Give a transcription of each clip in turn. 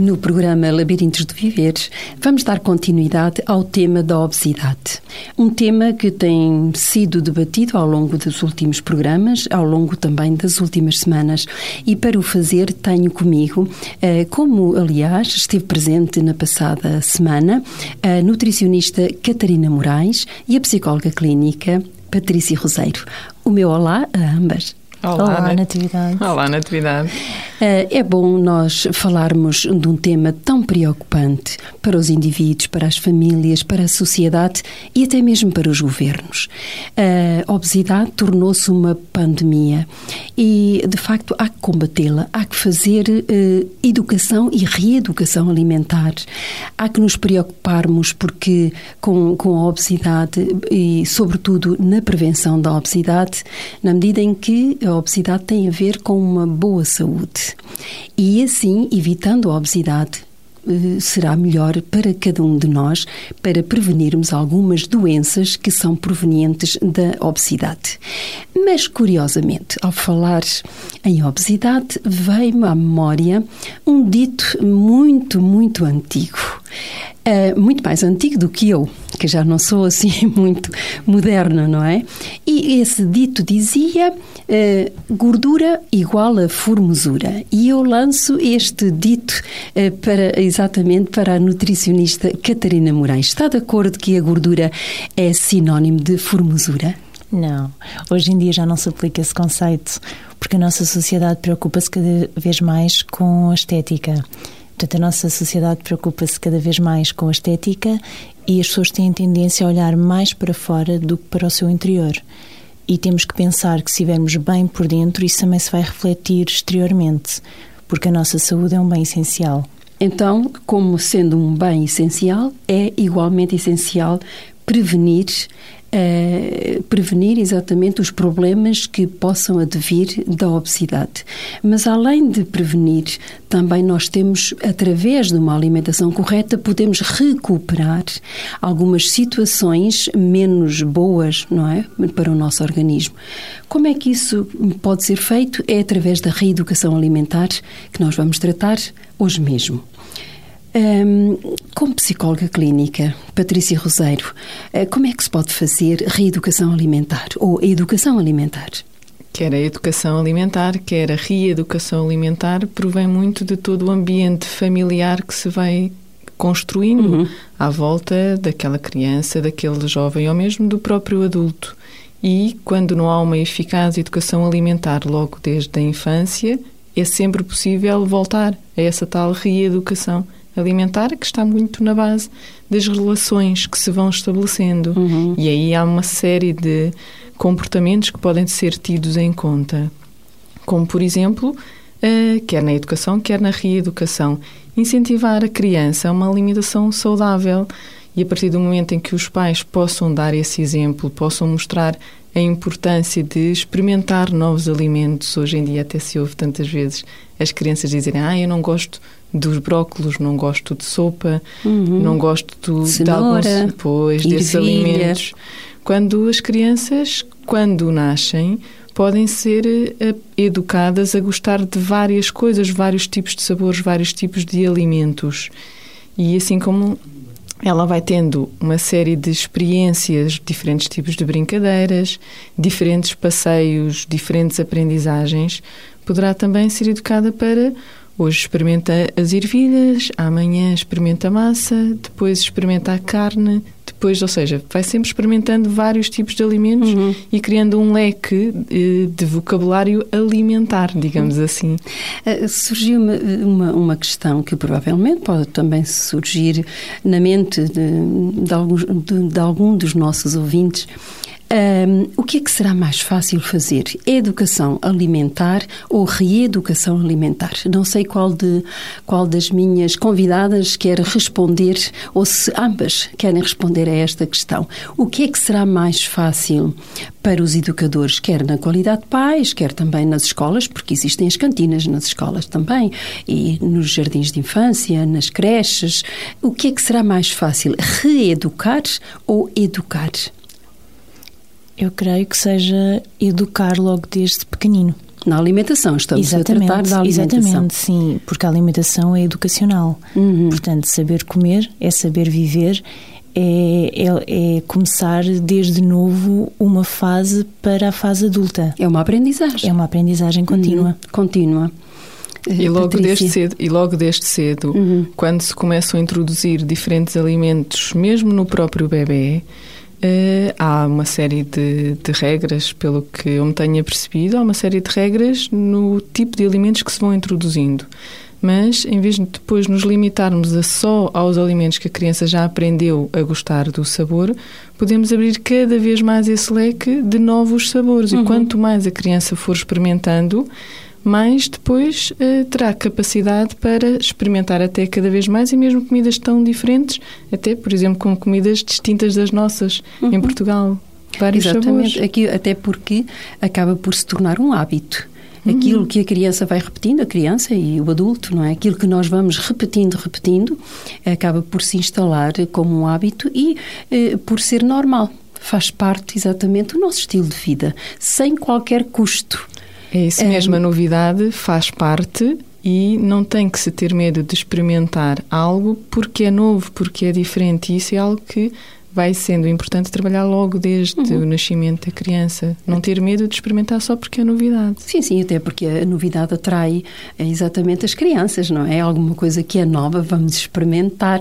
No programa Labirintos de Viveres, vamos dar continuidade ao tema da obesidade. Um tema que tem sido debatido ao longo dos últimos programas, ao longo também das últimas semanas. E para o fazer, tenho comigo, eh, como aliás esteve presente na passada semana, a nutricionista Catarina Moraes e a psicóloga clínica Patrícia Roseiro. O meu olá a ambas. Olá, Olá Natividade. Olá, Natividade. Eh, é bom nós falarmos de um tema tão preocupante para os indivíduos, para as famílias, para a sociedade e até mesmo para os governos. A obesidade tornou-se uma pandemia e, de facto, há que combatê-la, há que fazer eh, educação e reeducação alimentar. Há que nos preocuparmos porque com, com a obesidade e, sobretudo, na prevenção da obesidade, na medida em que a obesidade tem a ver com uma boa saúde. E assim, evitando a obesidade, eh, será melhor para cada um de nós para prevenirmos algumas doenças que são provenientes da obesidade. Mas, curiosamente, ao falar em obesidade, veio-me à memória um dito muito, muito antigo. Uh, muito mais antigo do que eu, que já não sou assim muito moderna, não é? E esse dito dizia uh, gordura igual a formosura. E eu lanço este dito uh, para, exatamente para a nutricionista Catarina Moraes. Está de acordo que a gordura é sinónimo de formosura? Não, hoje em dia já não se aplica esse conceito, porque a nossa sociedade preocupa-se cada vez mais com a estética. Portanto, a nossa sociedade preocupa-se cada vez mais com a estética e as pessoas têm tendência a olhar mais para fora do que para o seu interior. E temos que pensar que se estivermos bem por dentro, isso também se vai refletir exteriormente, porque a nossa saúde é um bem essencial. Então, como sendo um bem essencial, é igualmente essencial prevenir uh, prevenir exatamente os problemas que possam advir da obesidade. Mas além de prevenir, também nós temos, através de uma alimentação correta, podemos recuperar algumas situações menos boas, não é? Para o nosso organismo. Como é que isso pode ser feito? É através da reeducação alimentar que nós vamos tratar hoje mesmo. Um, como psicóloga clínica, Patrícia Roseiro, eh, como é que se pode fazer reeducação alimentar ou a educação alimentar? Quer a educação alimentar, quer a reeducação alimentar, provém muito de todo o ambiente familiar que se vai construindo uhum. à volta daquela criança, daquele jovem ou mesmo do próprio adulto. E quando não há uma eficaz educação alimentar logo desde a infância, é sempre possível voltar a essa tal reeducação alimentar que está muito na base das relações que se vão estabelecendo. Uhum. E aí há uma série de comportamentos que podem ser tidos em conta. Como, por exemplo, uh, quer na educação, quer na reeducação, incentivar a criança a uma alimentação saudável. E a partir do momento em que os pais possam dar esse exemplo, possam mostrar a importância de experimentar novos alimentos. Hoje em dia até se ouve tantas vezes as crianças dizerem ah, eu não gosto dos brócolos, não gosto de sopa, uhum. não gosto Cenoura, de alguns pois, desses alimentos. Quando as crianças, quando nascem, podem ser uh, educadas a gostar de várias coisas, vários tipos de sabores, vários tipos de alimentos. E assim como ela vai tendo uma série de experiências, diferentes tipos de brincadeiras, diferentes passeios, diferentes aprendizagens, poderá também ser educada para Hoje experimenta as ervilhas, amanhã experimenta a massa, depois experimenta a carne, depois, ou seja, vai sempre experimentando vários tipos de alimentos uhum. e criando um leque eh, de vocabulário alimentar, digamos uhum. assim. Uh, Surgiu-me uma, uma questão que provavelmente pode também surgir na mente de, de, alguns, de, de algum dos nossos ouvintes. Um, o que é que será mais fácil fazer? Educação alimentar ou reeducação alimentar? Não sei qual, de, qual das minhas convidadas quer responder ou se ambas querem responder a esta questão. O que é que será mais fácil para os educadores, quer na qualidade de pais, quer também nas escolas, porque existem as cantinas nas escolas também, e nos jardins de infância, nas creches. O que é que será mais fácil? Reeducar ou educar? Eu creio que seja educar logo desde pequenino. Na alimentação, estamos exatamente, a tratar da alimentação. Exatamente, sim, porque a alimentação é educacional. Uhum. Portanto, saber comer é saber viver, é, é, é, começar desde novo uma fase para a fase adulta. É uma aprendizagem. É uma aprendizagem contínua. Uhum. Contínua. E logo desde cedo, e logo desde cedo uhum. quando se começam a introduzir diferentes alimentos, mesmo no próprio bebê, Uh, há uma série de, de, regras, pelo que eu me tenha percebido, há uma série de regras no tipo de alimentos que se vão introduzindo. Mas, em vez de depois nos limitarmos a só aos alimentos que a criança já aprendeu a gostar do sabor, podemos abrir cada vez mais esse leque de novos sabores. Uhum. E quanto mais a criança for experimentando, mais depois uh, terá capacidade para experimentar até cada vez mais e mesmo comidas tão diferentes, até, por exemplo, com comidas distintas das nossas uhum. em Portugal. Vários Exatamente, sabores. Aqui, até porque acaba por se tornar um hábito. Uhum. Aquilo que a criança vai repetindo, a criança e o adulto, não é? Aquilo que nós vamos repetindo, repetindo, acaba por se instalar como um hábito e eh, por ser normal. Faz parte exatamente do nosso estilo de vida, sem qualquer custo. É isso mesmo, a novidade faz parte e não tem que se ter medo de experimentar algo porque é novo, porque é diferente. E isso é algo que vai sendo importante trabalhar logo desde uhum. o nascimento da criança. Não ter medo de experimentar só porque é novidade. Sim, sim, até porque a novidade atrai é exatamente as crianças, não é? Alguma coisa que é nova, vamos experimentar.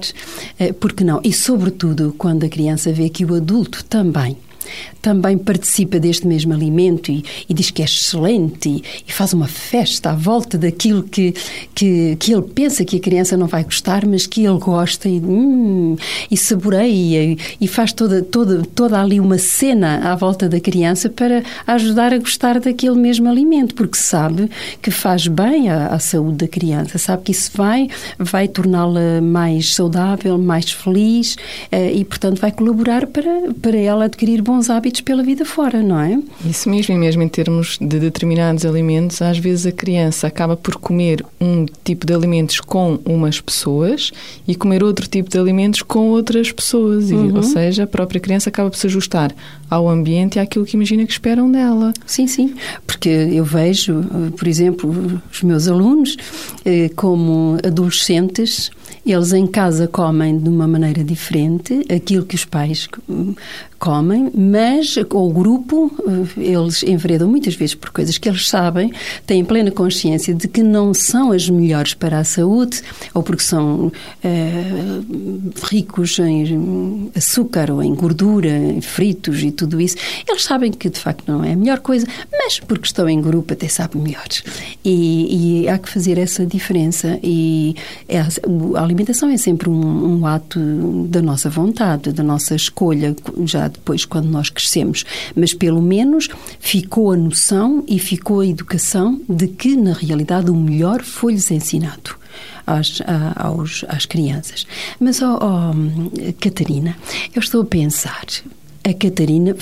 Eh, porque não? E, sobretudo, quando a criança vê que o adulto também também participa deste mesmo alimento e, e diz que é excelente e, e, faz uma festa à volta daquilo que, que, que, ele pensa que a criança não vai gostar, mas que ele gosta e, hum, e saboreia e, faz toda, toda, toda ali uma cena à volta da criança para ajudar a gostar daquele mesmo alimento, porque sabe que faz bem à, à saúde da criança, sabe que isso vai, vai torná-la mais saudável, mais feliz eh, e, portanto, vai colaborar para, para ela adquirir bons bons hábitos pela vida fora, não é? Isso mesmo, e mesmo em termos de determinados alimentos, às vezes a criança acaba por comer um tipo de alimentos com umas pessoas e comer outro tipo de alimentos com outras pessoas. Uhum. E, ou seja, a própria criança acaba por se ajustar ao ambiente e àquilo que imagina que esperam dela. Sim, sim. Porque eu vejo, por exemplo, os meus alunos eh, como adolescentes eles em casa comem de uma maneira diferente aquilo que os pais comem, mas o grupo, eh, eles enveredam muitas vezes por coisas que eles sabem, têm plena consciência de que não são as melhores para a saúde, ou porque são é, ricos em açúcar ou em gordura, em fritos e tudo isso. Eles sabem que de facto não é a melhor coisa, mas porque estão em grupo até sabem melhores. E, e há que fazer essa diferença. E é, a alimentação é sempre um, um ato da nossa vontade, da nossa escolha, já depois quando nós crescemos, mas pelo menos ficou a noção e ficou a educação de que, na realidade, o melhor foi-lhes ensinado. Às, aos, às crianças. Mas, oh, oh, Catarina, eu estou a pensar, a Catarina,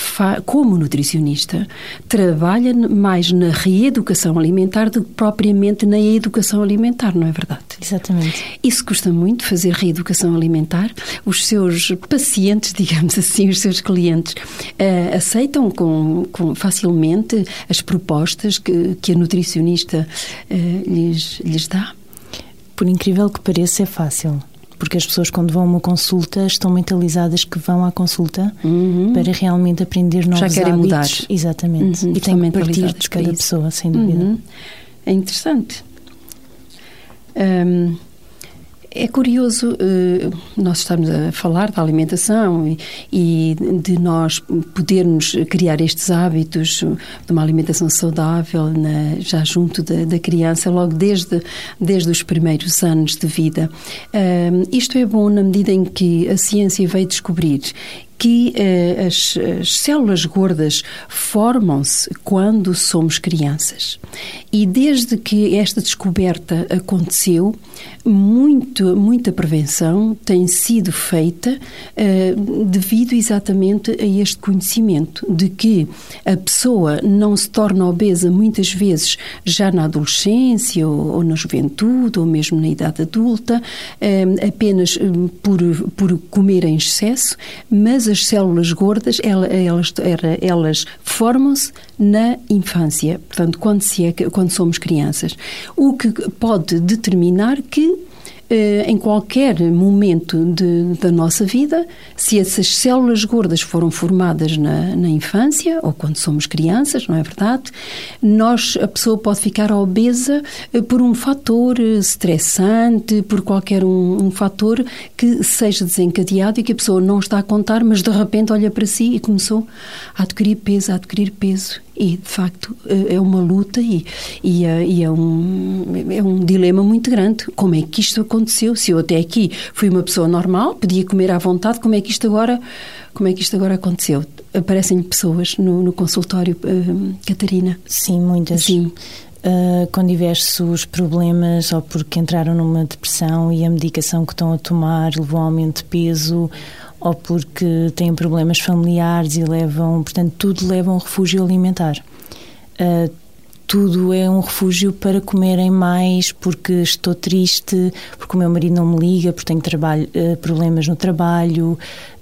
como nutricionista, trabalha mais na reeducação alimentar do que propriamente na educação alimentar, não é verdade? Exatamente. Isso custa muito, fazer reeducação alimentar. Os seus pacientes, digamos assim, os seus clientes, uh, aceitam com, com, facilmente as propostas que, que a nutricionista uh, lhes, lhes dá? Por incrível que pareça, é fácil porque as pessoas quando vão a uma consulta estão mentalizadas que vão à consulta uhum. para realmente aprender novos Já querem hábitos. mudar. Exatamente. Uhum. E tem que partir de cada pessoa, sem dúvida. Uhum. É interessante. Um, é curioso uh, nós estamos a falar da alimentação e, e, de nós podermos criar estes hábitos de uma alimentação saudável na, já junto da, da, criança, logo desde, desde os primeiros anos de vida. Uh, isto é bom na medida em que a ciência veio descobrir que uh, as, as, células gordas formam-se quando somos crianças. E desde que esta descoberta aconteceu, muito, muita prevenção tem sido feita uh, devido exatamente a este conhecimento de que a pessoa não se torna obesa muitas vezes já na adolescência ou, ou na juventude ou mesmo na idade adulta, uh, apenas por, por comer em excesso, mas as células gordas, elas, elas, formam-se na infância, portanto, quando, se é, quando somos crianças. O que pode determinar que em qualquer momento de, da nossa vida, se essas células gordas foram formadas na, na, infância ou quando somos crianças, não é verdade? Nós, a pessoa pode ficar obesa eh, por um fator eh, estressante, por qualquer um, um fator que seja desencadeado e que a pessoa não está a contar, mas de repente olha para si e começou a adquirir peso, a adquirir peso e de facto eh, é uma luta e, e, é, e, é, um, é um dilema muito grande. Como é que isto aconteceu? Se eu até aqui fui uma pessoa normal, podia comer à vontade, como é que isto agora, como é que isto agora aconteceu? Aparecem pessoas no, no consultório, uh, Catarina? Sim, muitas. Sim. Uh, com diversos problemas, ou porque entraram numa depressão e a medicação que estão a tomar levou a aumento de peso, ou porque têm problemas familiares e levam, portanto, tudo leva a um refúgio alimentar. Uh, tudo é um refúgio para comerem mais porque estou triste, porque o meu marido não me liga, porque tenho trabalho, uh, problemas no trabalho,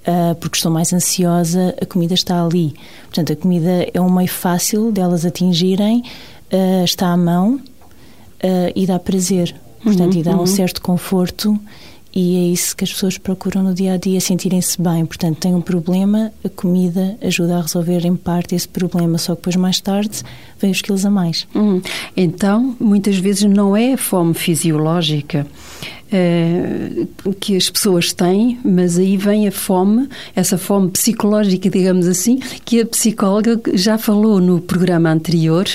uh, porque estou mais ansiosa, a comida está ali. Portanto, a comida é um meio fácil delas atingirem, está à mão e dá prazer. Portanto, uhum, e dá um uhum. certo conforto e é isso que as pessoas procuram no dia a dia, sentirem-se bem. Portanto, têm um problema, a comida ajuda a resolver em parte esse problema, só que depois mais tarde vem os quilos a mais. Hum. Então, muitas vezes não é fome fisiológica, eh, que as pessoas têm, mas aí vem a fome, essa fome psicológica, digamos assim, que a psicóloga já falou no programa anterior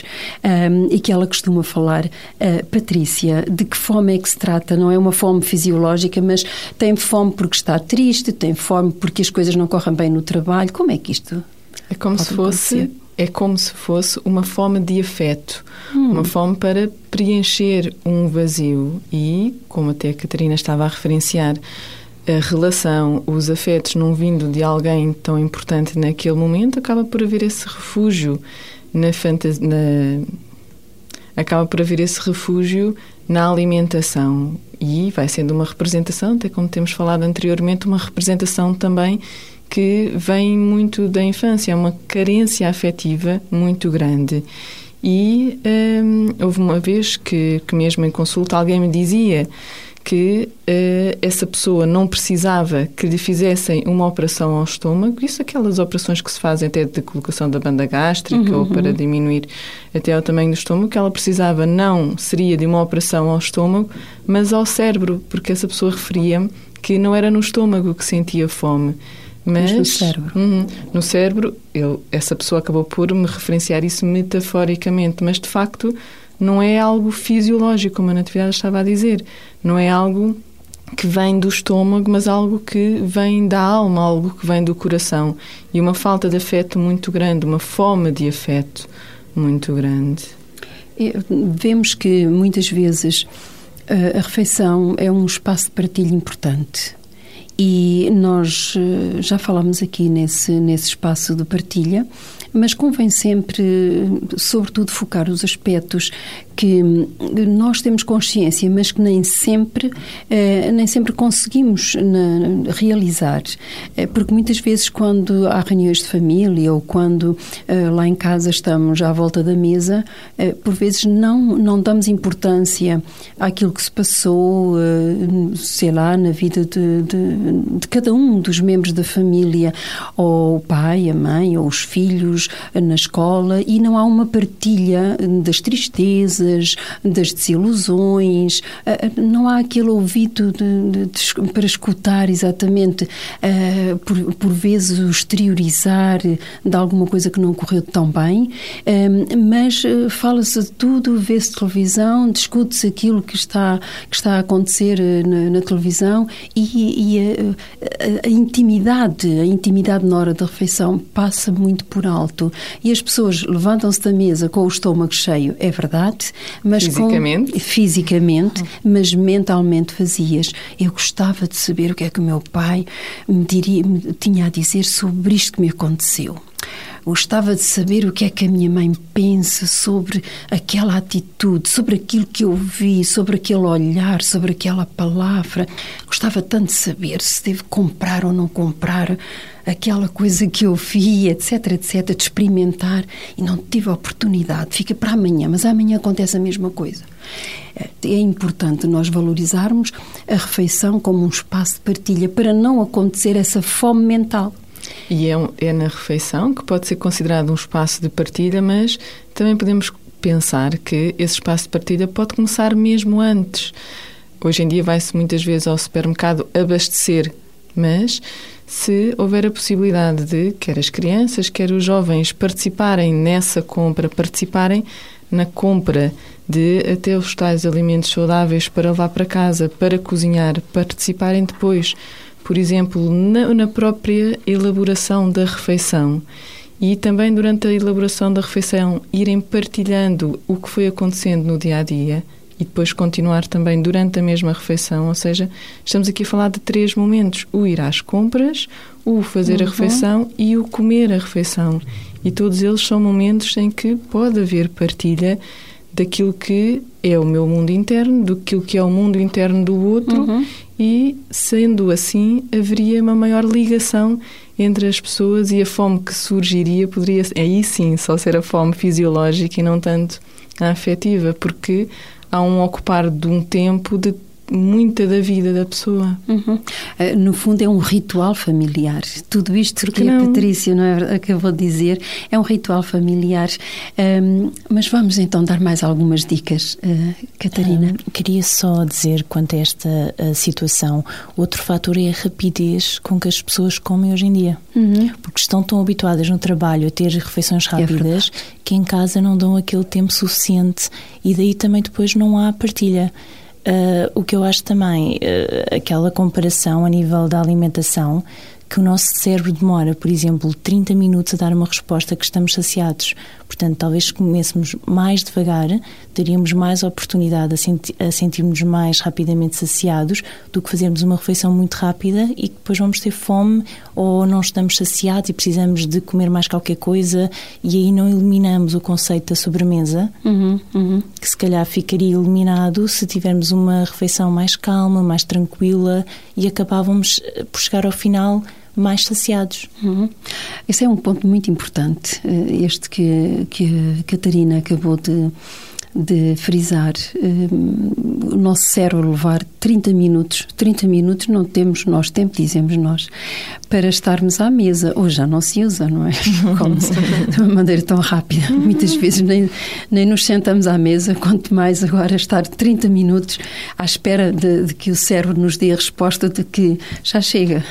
um, ehm, e que ela costuma falar. Uh, Patrícia, de que fome é que se trata? Não é uma fome fisiológica, mas tem fome porque está triste, tem fome porque as coisas não correm bem no trabalho. Como é que isto é como se fosse acontecer? É como se fosse uma fome de afeto, hum. uma fome para preencher um vazio. E, como até a Catarina estava a referenciar, a relação, os afetos não vindo de alguém tão importante naquele momento, acaba por haver esse refúgio na fantasia. Na, acaba por haver esse refúgio na alimentação e vai sendo uma representação, até como temos falado anteriormente, uma representação também que vem muito da infância, é uma carência afetiva muito grande. E hum, houve uma vez que, que, mesmo em consulta, alguém me dizia que uh, essa pessoa não precisava que lhe fizessem uma operação ao estômago, isso aquelas operações que se fazem até de colocação da banda gástrica uhum, ou para uhum. diminuir até o tamanho do estômago, que ela precisava não seria de uma operação ao estômago, mas ao cérebro, porque essa pessoa referia-me que não era no estômago que sentia fome, mas, no cérebro. Uhum, no cérebro, eu, essa pessoa acabou por me referenciar isso metaforicamente, mas de facto não é algo fisiológico, como a Natividade estava a dizer. Não é algo que vem do estômago, mas algo que vem da alma, algo que vem do coração. E uma falta de afeto muito grande, uma fome de afeto muito grande. Vemos que muitas vezes a refeição é um espaço de partilha importante. E nós eh, já falamos aqui nesse, nesse espaço de partilha, mas convém sempre, sobretudo, focar os aspectos que nós temos consciência, mas que nem sempre, eh, nem sempre conseguimos realizar. Eh, porque muitas vezes, quando há reuniões de família ou quando eh, lá em casa estamos à volta da mesa, por vezes não, não damos importância àquilo que se passou, sei lá, na vida de, de, de cada um dos membros da família, ou o pai, a mãe, ou os filhos na escola e não há uma partilha das tristezas, das desilusões, não há aquele ouvido de, de, de, para escutar exatamente, por, por vezes exteriorizar de alguma coisa que não correu tão bem, mas fala-se de tudo, vê-se televisão, discute-se aquilo que está, que está a acontecer na, na televisão e, e a, a, a intimidade, a intimidade na hora da refeição passa muito por alto. E as pessoas levantam-se da mesa com o estômago cheio, é verdade, mas fisicamente, com, fisicamente, mas mentalmente vazias. Eu gostava de saber o que é que o meu pai me, diria, me tinha a dizer sobre isto que me aconteceu. Gostava de saber o que é que a minha mãe pensa sobre aquela atitude, sobre aquilo que eu vi, sobre aquele olhar, sobre aquela palavra. Gostava tanto de saber se devo comprar ou não comprar aquela coisa que eu vi, etc, etc, de experimentar e não tive a oportunidade. Fica para amanhã, mas amanhã acontece a mesma coisa. É importante nós valorizarmos a refeição como um espaço de partilha para não acontecer essa fome mental. E é, é na refeição que pode ser considerado um espaço de partilha, mas também podemos pensar que esse espaço de partilha pode começar mesmo antes. Hoje em dia vai-se muitas vezes ao supermercado abastecer, mas se houver a possibilidade de quer as crianças, quer os jovens participarem nessa compra, participarem na compra de até os tais alimentos saudáveis para levar para casa, para cozinhar, participarem depois por exemplo, na, na própria elaboração da refeição e também durante a elaboração da refeição irem partilhando o que foi acontecendo no dia a dia e depois continuar também durante a mesma refeição, ou seja, estamos aqui a falar de três momentos: o ir às compras, o fazer uhum. a refeição e o comer a refeição. E todos eles são momentos em que pode haver partilha daquilo que é o meu mundo interno, do que é o mundo interno do outro uhum. e, sendo assim, haveria uma maior ligação entre as pessoas e a fome que surgiria poderia, aí sim, só ser a fome fisiológica e não tanto a afetiva, porque há um ocupar de um tempo de muita da vida da pessoa. Uhum. Eh, no fundo, é um ritual familiar. Tudo isto que a Patrícia não é, acabou de dizer é um ritual familiar. Um, mas vamos então dar mais algumas dicas, uh, Catarina. Uh, queria só dizer, quanto a esta uh, situação, outro fator é a rapidez com que as pessoas comem hoje em dia. Uhum. Porque estão tão habituadas no trabalho a ter refeições é rápidas é que em casa não dão aquele tempo suficiente e daí também depois não há partilha. Uh, o que eu acho também, uh, aquela comparação a nível da alimentação, que o nosso cérebro demora, por exemplo, 30 minutos a dar uma resposta que estamos saciados. Portanto, talvez se comêssemos mais devagar, teríamos mais oportunidade a, senti a sentirmos mais rapidamente saciados do que fazermos uma refeição muito rápida e que depois vamos ter fome ou não estamos saciados e precisamos de comer mais qualquer coisa e aí não eliminamos o conceito da sobremesa, uhum, uhum. que se calhar ficaria eliminado se tivermos uma refeição mais calma, mais tranquila e acabávamos eh, por chegar ao final mais saciados. Uhum. Esse é um ponto muito importante, eh, este que, que a Catarina acabou de, de frisar. Eh, o nosso cérebro levar 30 minutos, 30 minutos não temos nós tempo, dizemos nós, para estarmos à mesa. Hoje já não se usa, não é? Como de uma maneira tão rápida. Muitas vezes nem, nem nos sentamos à mesa, quanto mais agora estar 30 minutos à espera de, de que o cérebro nos dê a resposta de que já chega.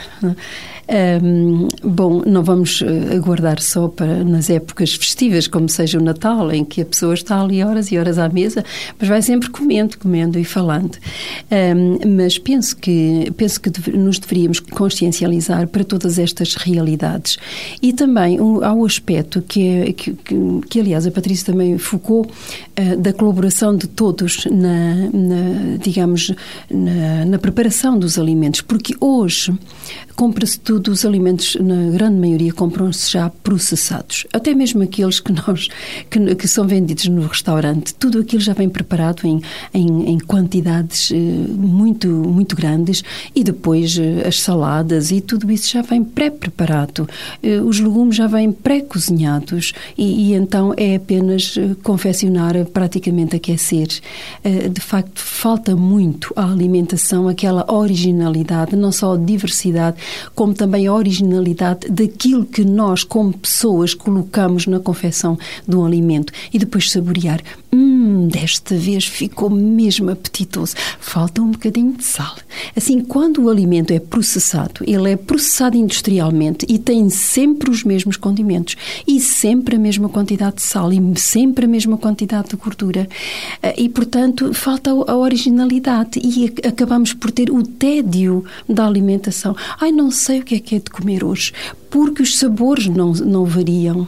Um, bom, não vamos eh, aguardar só para nas épocas festivas, como seja o Natal, em que a pessoa está ali horas e horas à mesa, mas vai sempre comendo, comendo e falando. Um, mas penso que penso que nos deveríamos consciencializar para todas estas realidades e também um, há o aspecto que, é, que, que, que, aliás a Patrícia também focou uh, da colaboração de todos na, na digamos na, na preparação dos alimentos, porque hoje compra-se tudo, os alimentos, na grande maioria, compram-se já processados. Até mesmo aqueles que nós que, que, são vendidos no restaurante, tudo aquilo já vem preparado em, em, em quantidades eh, muito, muito grandes e depois eh, as saladas e tudo isso já vem pré-preparado. Eh, os legumes já vêm pré-cozinhados e, e, então é apenas confeccionar, praticamente aquecer. De facto, falta muito à alimentação aquela originalidade, não só diversidade, como também também a originalidade daquilo que nós, como pessoas, colocamos na confecção de um alimento e depois saborear. Hum, desta vez ficou mesmo apetitoso. Falta um bocadinho de sal. Assim, quando o alimento é processado, ele é processado industrialmente e tem sempre os mesmos condimentos e sempre a mesma quantidade de sal e sempre a mesma quantidade de gordura. Eh, e, portanto, falta a originalidade e acabamos por ter o tédio da alimentação. Ai, não sei o que é que é de comer hoje, porque os sabores não, não variam.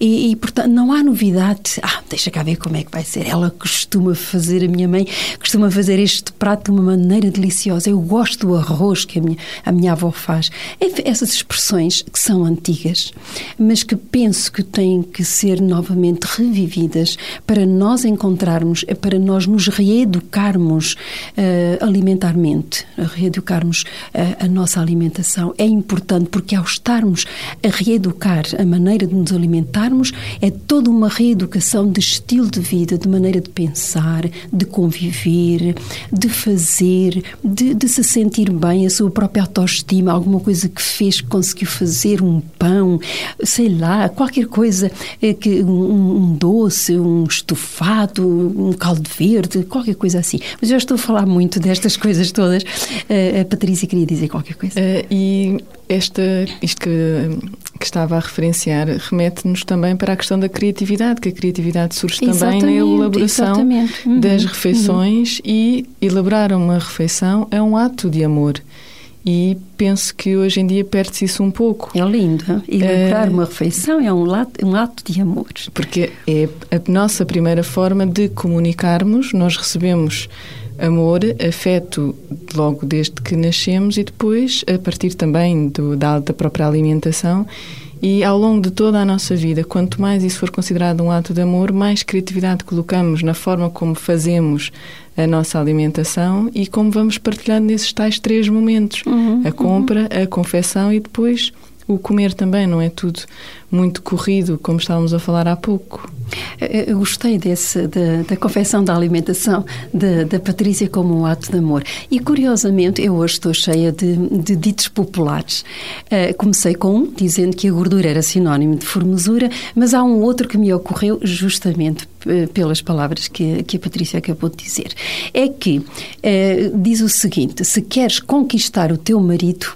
E, e, portanto, não há novidade. Ah, deixa cá ver como é que vai ser. Ela costuma fazer, a minha mãe costuma fazer este prato de uma maneira deliciosa. Eu gosto do arroz que a minha, a minha avó faz. Essas expressões que são antigas, mas que penso que têm que ser novamente revividas para nós encontrarmos, para nós nos reeducarmos uh, alimentarmente, reeducarmos uh, a nossa alimentação. É importante porque ao estarmos a reeducar a maneira de nos alimentar, é toda uma reeducação de estilo de vida, de maneira de pensar, de conviver, de fazer, de, de se sentir bem, a sua própria autoestima, alguma coisa que fez, que conseguiu fazer, um pão, sei lá, qualquer coisa, eh, que um, um doce, um estofado, um caldo verde, qualquer coisa assim. Mas eu estou a falar muito destas coisas todas. Uh, a Patrícia queria dizer qualquer coisa. Uh, e esta, isto que, que estava a referenciar remete-nos também para a questão da criatividade, que a criatividade surge exatamente, também na elaboração uhum, das refeições uhum. e elaborar uma refeição é um ato de amor. E penso que hoje em dia perde-se isso um pouco. É lindo. Elaborar uh, uma refeição é um, lato, um ato de amor. Porque é a nossa primeira forma de comunicarmos. Nós recebemos amor, afeto logo desde que nascemos e depois, a partir também do, da, da própria alimentação. E ao longo de toda a nossa vida, quanto mais isso for considerado um ato de amor, mais criatividade colocamos na forma como fazemos a nossa alimentação e como vamos partilhando nesses tais três momentos: uhum, a compra, uhum. a confecção e depois o comer também, não é tudo muito corrido, como estávamos a falar há pouco. Eu gostei desse, da, da confecção da alimentação da, Patrícia como um ato de amor. E, curiosamente, eu hoje estou cheia de, de ditos populares. Uh, comecei com um, dizendo que a gordura era sinónimo de formosura, mas há um outro que me ocorreu justamente eh, pelas palavras que, que a Patrícia acabou de dizer. É que uh, diz o seguinte: se queres conquistar o teu marido,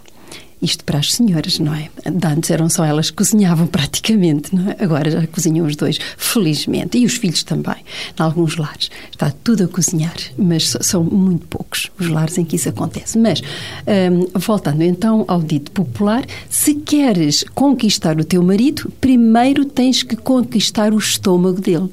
isto para as senhoras, não é? Antes eram só elas que cozinhavam praticamente, não é? Agora já cozinham os dois, felizmente. E os filhos também, em alguns lares. Está tudo a cozinhar, mas são muito poucos os lares em que isso acontece. Mas, hum, voltando então ao dito popular, se queres conquistar o teu marido, primeiro tens que conquistar o estômago dele.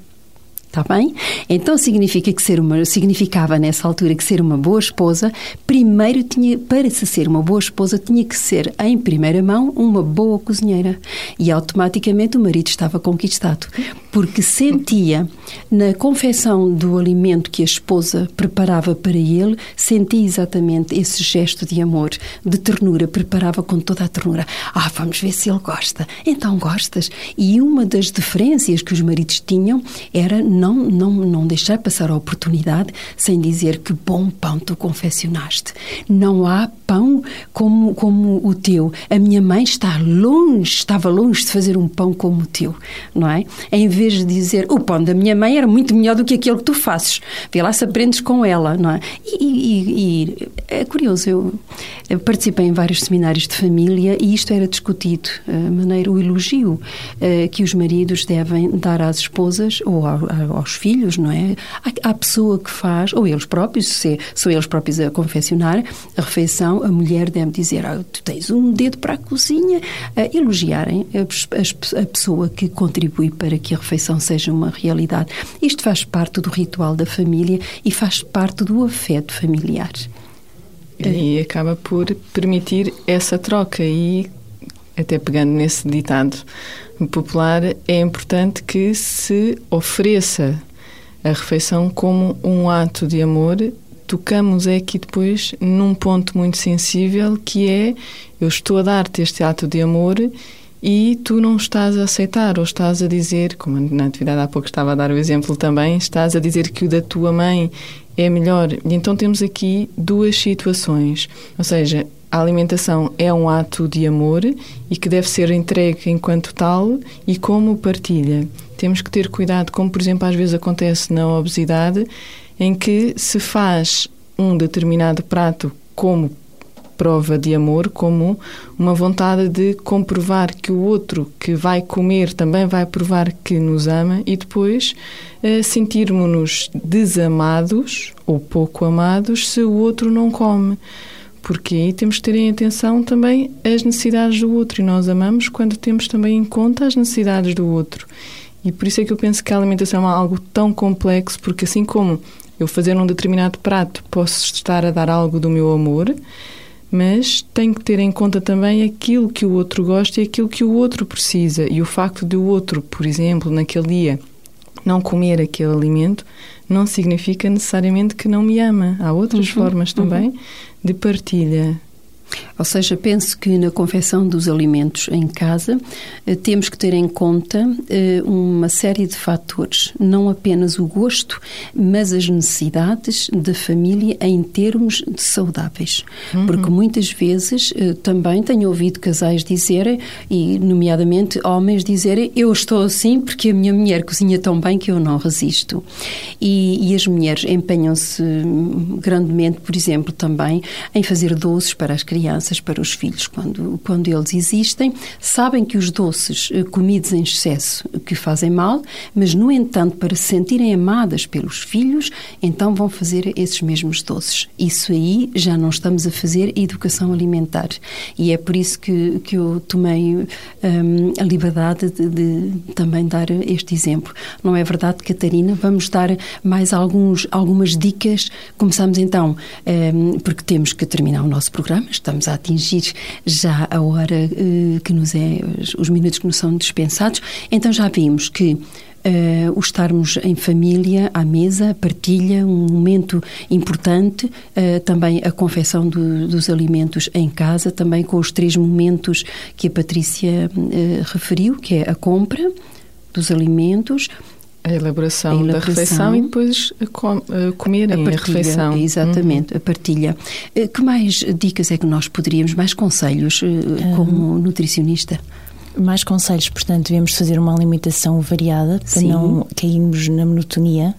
Está bem? Então significa que ser uma, significava nessa altura que ser uma boa esposa, primeiro tinha, para se ser uma boa esposa, tinha que ser, em primeira mão, uma boa cozinheira. E automaticamente o marido estava conquistado. Porque sentia na confecção do alimento que a esposa preparava para ele, sentia exatamente esse gesto de amor, de ternura, preparava com toda a ternura. Ah, vamos ver se ele gosta. Então gostas. E uma das diferenças que os maridos tinham era não, não, não deixar passar a oportunidade sem dizer que bom pão tu confeccionaste. Não há pão como, como o teu. A minha mãe está longe, estava longe de fazer um pão como o teu, não é? Em vez de dizer o pão da minha mãe era muito melhor do que aquele que tu fazes. Vê lá se aprendes com ela, não é? E, e, e é curioso, eu, participei em vários seminários de família e isto era discutido, a maneira, o elogio uh, que os maridos devem dar às esposas ou ao, aos filhos, não é? À, pessoa que faz, ou eles próprios, se são eles próprios a confeccionar a refeição, a mulher deve dizer: ah, Tu tens um dedo para a cozinha, elogiarem a, a, a pessoa que contribui para que a refeição seja uma realidade. Isto faz parte do ritual da família e faz parte do afeto familiar. E acaba por permitir essa troca e até pegando nesse ditado popular, é importante que se ofereça a refeição como um ato de amor. Tocamos aqui depois num ponto muito sensível que é eu estou a dar-te este ato de amor e tu não estás a aceitar ou estás a dizer, como na atividade há pouco estava a dar o exemplo também, estás a dizer que o da tua mãe é melhor. Então temos aqui duas situações, ou seja, a alimentação é um ato de amor e que deve ser entregue enquanto tal e como partilha. Temos que ter cuidado, como por exemplo às vezes acontece na obesidade, em que se faz um determinado prato como prova de amor, como uma vontade de comprovar que o outro que vai comer também vai provar que nos ama e depois eh, sentirmos-nos desamados ou pouco amados se o outro não come. Porque aí temos que ter em atenção também as necessidades do outro e nós amamos quando temos também em conta as necessidades do outro. E por isso é que eu penso que a alimentação é algo tão complexo, porque assim como eu fazer um determinado prato posso estar a dar algo do meu amor, mas tenho que ter em conta também aquilo que o outro gosta e aquilo que o outro precisa. E o facto de o outro, por exemplo, naquele dia não comer aquele alimento, não significa necessariamente que não me ama. Há outras uhum, formas também uhum. de partilha. Ou seja, penso que na confecção dos alimentos em casa eh, temos que ter em conta eh, uma série de fatores, não apenas o gosto, mas as necessidades da família em termos de saudáveis. Uhum. Porque muitas vezes eh, também tenho ouvido casais dizerem, e nomeadamente homens dizerem, eu estou assim porque a minha mulher cozinha tão bem que eu não resisto. E, e as mulheres empenham-se hum, grandemente, por exemplo, também em fazer doces para as crianças crianças, para os filhos, quando, quando eles existem, sabem que os doces eh, comidos em excesso que fazem mal, mas, no entanto, para se sentirem amadas pelos filhos, então vão fazer esses mesmos doces. Isso aí já não estamos a fazer educação alimentar. E é por isso que, que eu tomei um, a liberdade de, de também dar este exemplo. Não é verdade, Catarina? Vamos dar mais alguns, algumas dicas. Começamos então, um, porque temos que terminar o nosso programa, está estamos a atingir já a hora uh, que nos é, os minutos que nos são dispensados. Então já vimos que Uh, o estarmos em família, à mesa, partilha, um momento importante, uh, também a confecção do, dos alimentos em casa, também com os três momentos que a Patrícia uh, referiu, que é a compra dos alimentos, a elaboração, a elaboração, da refeição e depois a, com, a comer a, partilha, a refeição. Exatamente, uhum. a partilha. Eh, que mais dicas é que nós poderíamos, mais conselhos eh, como nutricionista? Mais conselhos, portanto, devemos fazer uma alimentação variada para Sim. não cairmos na monotonia.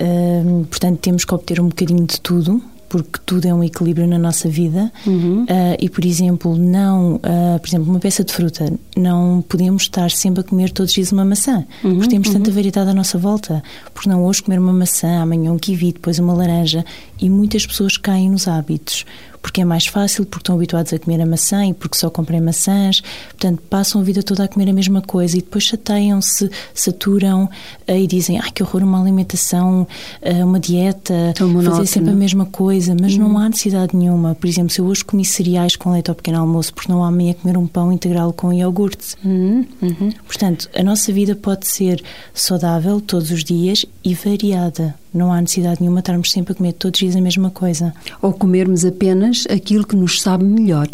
Uh, portanto, temos que obter um bocadinho de tudo porque tudo é um equilíbrio na nossa vida uhum. uh, e, por exemplo, não, uh, por exemplo, uma peça de fruta, não podemos estar sempre a comer todos os dias uma maçã, uhum. porque temos tanta uhum. variedade à nossa volta. Porque não hoje comer uma maçã, amanhã um kiwi, depois uma laranja, e muitas pessoas caem nos hábitos porque é mais fácil, porque estão habituados a comer a maçã e porque só comprem maçãs. Portanto, passam a vida toda a comer a mesma coisa e depois chateiam-se, saturam eh, e dizem: ai que horror, uma alimentação, eh, uma dieta, fazer sempre a mesma coisa. Mas não há necessidade nenhuma. Por exemplo, se eu hoje comi cereais com leite ao pequeno almoço, porque não há amanhã comer um pão integral com iogurte. Uhum. Uhum. Portanto, a nossa vida pode ser saudável todos os dias e variada. Não há necessidade nenhuma estarmos sempre a comer todos os dias a mesma coisa. Ou comermos apenas aquilo que nos sabe melhor.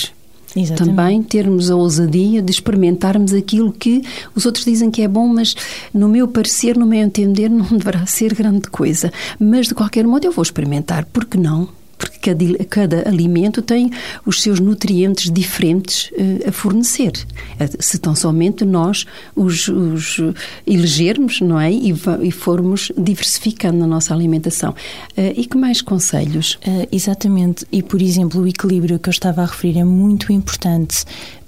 Exatamente. Também termos a ousadia de experimentarmos aquilo que os outros dizem que é bom, mas no meu parecer, no meu entender, não deverá ser grande coisa. Mas de qualquer modo eu vou experimentar, porque não? Porque cada, cada alimento tem os seus nutrientes diferentes uh, a fornecer. Eh, se tão somente nós os, os elegermos, não é? E, e, formos diversificando na nossa alimentação. Uh, e que mais conselhos? Uh, exatamente. E, por exemplo, o equilíbrio que eu estava a referir é muito importante.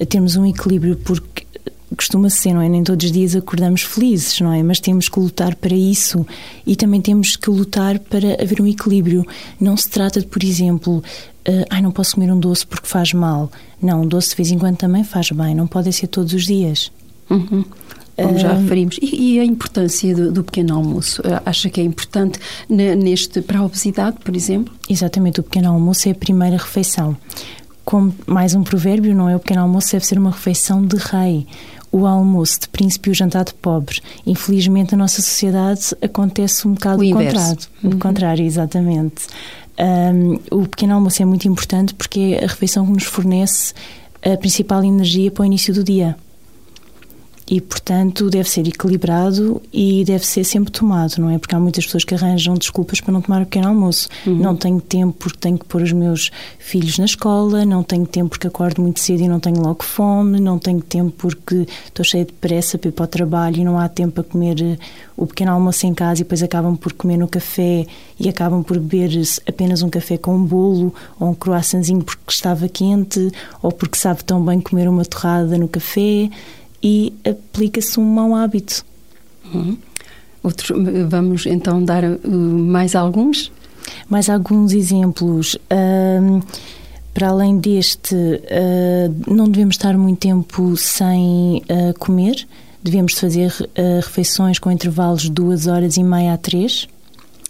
Termos um equilíbrio porque costuma ser, não é? Nem todos os dias acordamos felizes, não é? Mas temos que lutar para isso e também temos que lutar para haver um equilíbrio. Não se trata de, por exemplo, uh, ai, não posso comer um doce porque faz mal. Não, um doce de vez em quando também faz bem, não pode ser todos os dias. Uhum. Como já referimos. E, e a importância do, do, pequeno almoço? Eh, acha que é importante neste, para a obesidade, por exemplo? Exatamente, o pequeno almoço é a primeira refeição. Como mais um provérbio, não é? O pequeno almoço deve ser uma refeição de rei o almoço de príncipe e o jantar de pobre. Infelizmente, na nossa sociedade acontece um bocado o, o contrário. Uhum. O contrário, exatamente. Um, o pequeno almoço é muito importante porque é a refeição que nos fornece a principal energia para o início do dia. E, portanto, deve ser equilibrado e deve ser sempre tomado, não é? Porque há muitas pessoas que arranjam desculpas para não tomar o pequeno almoço. Uhum. Não tenho tempo porque tenho que pôr os meus filhos na escola, não tenho tempo porque acordo muito cedo e não tenho logo fome, não tenho tempo porque estou cheia de pressa para ir para o trabalho e não há tempo para comer eh, o pequeno almoço em casa e depois acabam por comer no café e acabam por beber apenas um café com um bolo ou um croissantzinho porque estava quente ou porque sabe tão bem comer uma torrada no café e aplica-se um mau hábito. Uhum. Vamos então dar uh, mais alguns? Mais alguns exemplos. Uh, para além deste, uh, não devemos estar muito tempo sem uh, comer. Devemos fazer uh, refeições com intervalos de duas horas e meia a três.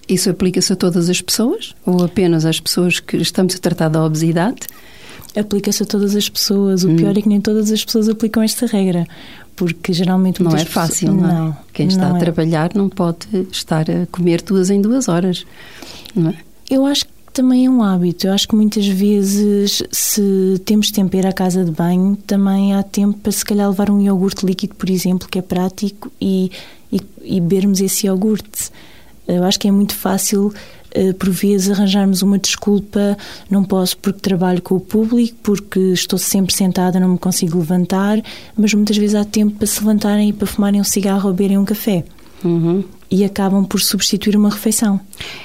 Isso aplica-se a todas as pessoas ou apenas às pessoas que estamos a tratar da obesidade? Aplica-se a todas as pessoas. O hum. pior é que nem todas as pessoas aplicam esta regra, porque geralmente não é fácil, pessoas... não, é? Quem está não a é. trabalhar não pode estar a comer duas em duas horas, não é? Eu acho que também é um hábito. Eu acho que muitas vezes, se temos tempo para ir à casa de banho, também há tempo para se calhar levar um iogurte líquido, por exemplo, que é prático, e, e, e bebermos esse iogurte. Eu acho que é muito fácil eh, por vezes arranjarmos uma desculpa, não posso porque trabalho com o público, porque estou sempre sentada, não me consigo levantar, mas muitas vezes há tempo para se levantarem e para fumarem um cigarro ou beberem um café. Uhum e acabam por substituir uma refeição.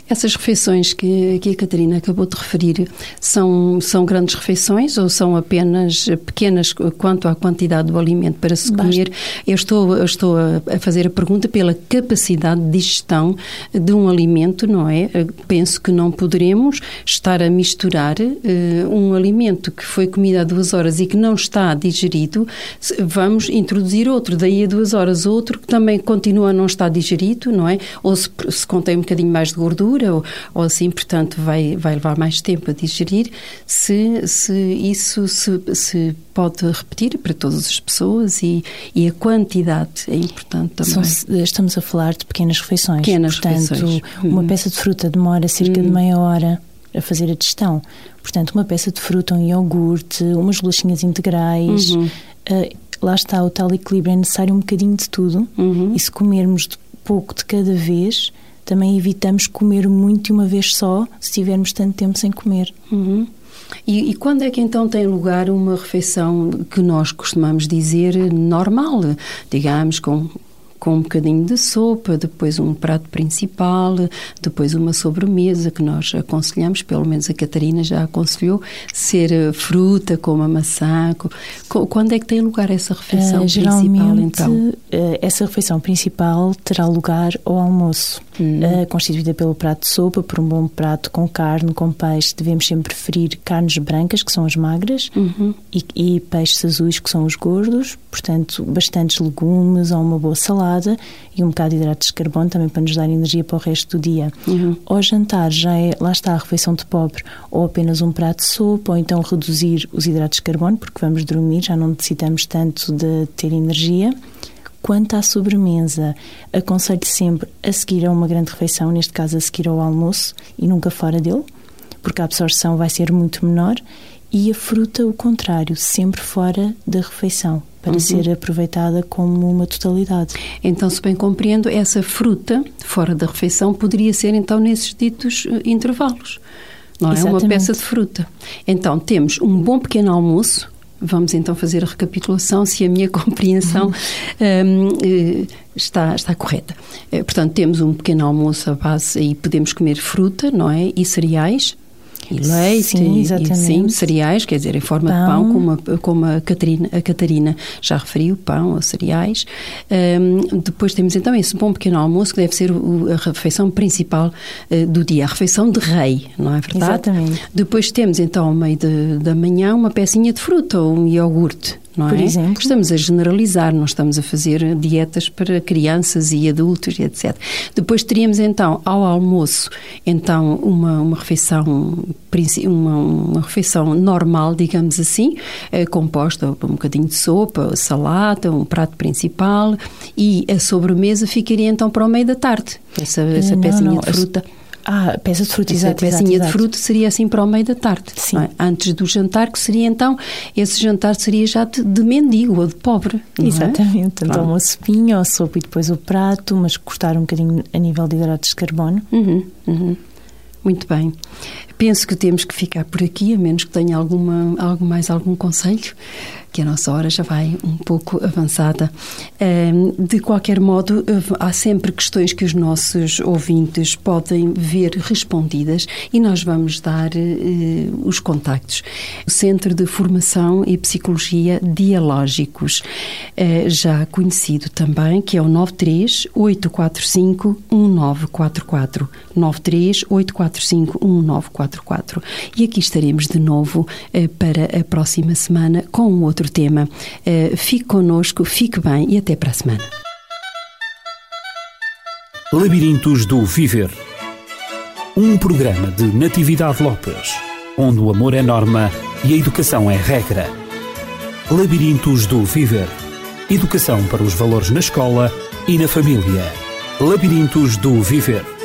Essas refeições que, que a Catarina acabou de referir são, são grandes refeições ou são apenas pequenas quanto à quantidade do alimento para se Basta. comer? Eu estou, eu estou a fazer a pergunta pela capacidade de digestão de um alimento, não é? Penso que não poderemos estar a misturar uh, um alimento que foi comido há duas horas e que não está digerido, vamos introduzir outro, daí a duas horas outro que também continua a não estar digerido, não é? Ou se, se contém um bocadinho mais de gordura, ou, ou assim, portanto, vai, vai levar mais tempo a digerir, se, se isso se, se pode repetir para todas as pessoas e, e a quantidade é importante também. São, estamos a falar de pequenas refeições. Pequenas portanto, refeições. uma hum. peça de fruta demora cerca hum. de meia hora a fazer a digestão. Portanto, uma peça de fruta, um iogurte, umas bolachinhas integrais. Uhum. Uh, lá está o tal equilíbrio. É necessário um bocadinho de tudo. Uhum. E se comermos pouco de cada vez, também evitamos comer muito de uma vez só, se tivermos tanto tempo sem comer. Uhum. E, e, quando é que então tem lugar uma refeição que nós costumamos dizer normal, digamos, com com um bocadinho de sopa, depois um prato principal, depois uma sobremesa que nós aconselhamos, pelo menos a Catarina já aconselhou, ser eh, fruta como a maçã. Quando é que tem lugar essa refeição uh, principal então? Uh, essa refeição principal terá lugar ao almoço, uhum. uh, constituída pelo prato de sopa, por um bom prato com carne, com peixe. Devemos sempre preferir carnes brancas, que são as magras, uhum. e, e peixes azuis, que são os gordos. Portanto, bastantes legumes ou uma boa salada e um bocado de hidratos de carbono também para nos dar energia para o resto do dia. Uhum. Ao jantar já é, lá está a refeição de pobre, ou apenas um prato de sopa, ou então reduzir os hidratos de carbono, porque vamos dormir, já não necessitamos tanto de ter energia. Quanto à sobremesa, aconselho sempre a seguir a uma grande refeição, neste caso a seguir ao almoço e nunca fora dele, porque a absorção vai ser muito menor, e a fruta o contrário, sempre fora da refeição para uhum. ser aproveitada como uma totalidade. Então, se bem compreendo, essa fruta fora da refeição poderia ser então nesses ditos eh, intervalos. Não é Exatamente. uma peça de fruta. Então, temos um bom pequeno almoço. Vamos então fazer a recapitulação se a minha compreensão uhum. um, está, está correta. Eh, portanto, temos um pequeno almoço à base e podemos comer fruta, não é? E cereais e leite, sim, exatamente. E, sim, cereais, quer dizer, em forma pão. de pão, como a, como a, Catarina, a Catarina já referiu, pão, cereais. Um, depois temos então esse bom pequeno almoço que deve ser o, a refeição principal uh, do dia, a refeição de rei, não é verdade? Exatamente. Depois temos então ao meio de, da manhã uma pecinha de fruta ou um iogurte não Por é? exemplo? Estamos a generalizar, não estamos a fazer dietas para crianças e adultos e etc. Depois teríamos então ao almoço então uma, uma refeição uma, uma refeição normal, digamos assim, eh, composta por um bocadinho de sopa, salada, um prato principal e a sobremesa ficaria então para o meio da tarde, essa, essa não, pecinha não, de fruta. Ah, peça de fruta, Essa exato. pecinha exato, de fruta seria assim para o meio da tarde. Sim. é? Antes do jantar, que seria então, esse jantar seria já de, de mendigo ou de pobre. é? Exatamente, então Pronto. uma sopinha ou sopa e depois o prato, mas cortar um bocadinho a nível de hidratos de carbono. Uhum, uhum. Muito bem. Penso que temos que ficar por aqui, a menos que tenha alguma, algo mais algum conselho, que a nossa hora já vai um pouco avançada. De qualquer modo, há sempre questões que os nossos ouvintes podem ver respondidas e nós vamos dar eh, os contactos. O Centro de Formação e Psicologia Dialógicos, eh, já conhecido também, que é o 93 845 1944. 93 845 1944. E aqui estaremos de novo eh, para a próxima semana com um outro tema. Eh, Fique connosco, fique bem e até para a semana. Labirintos do Viver. Um programa de Natividade Lopes, onde o amor é norma e a educação é regra. Labirintos do Viver. Educação para os valores na escola e na família. Labirintos do Viver.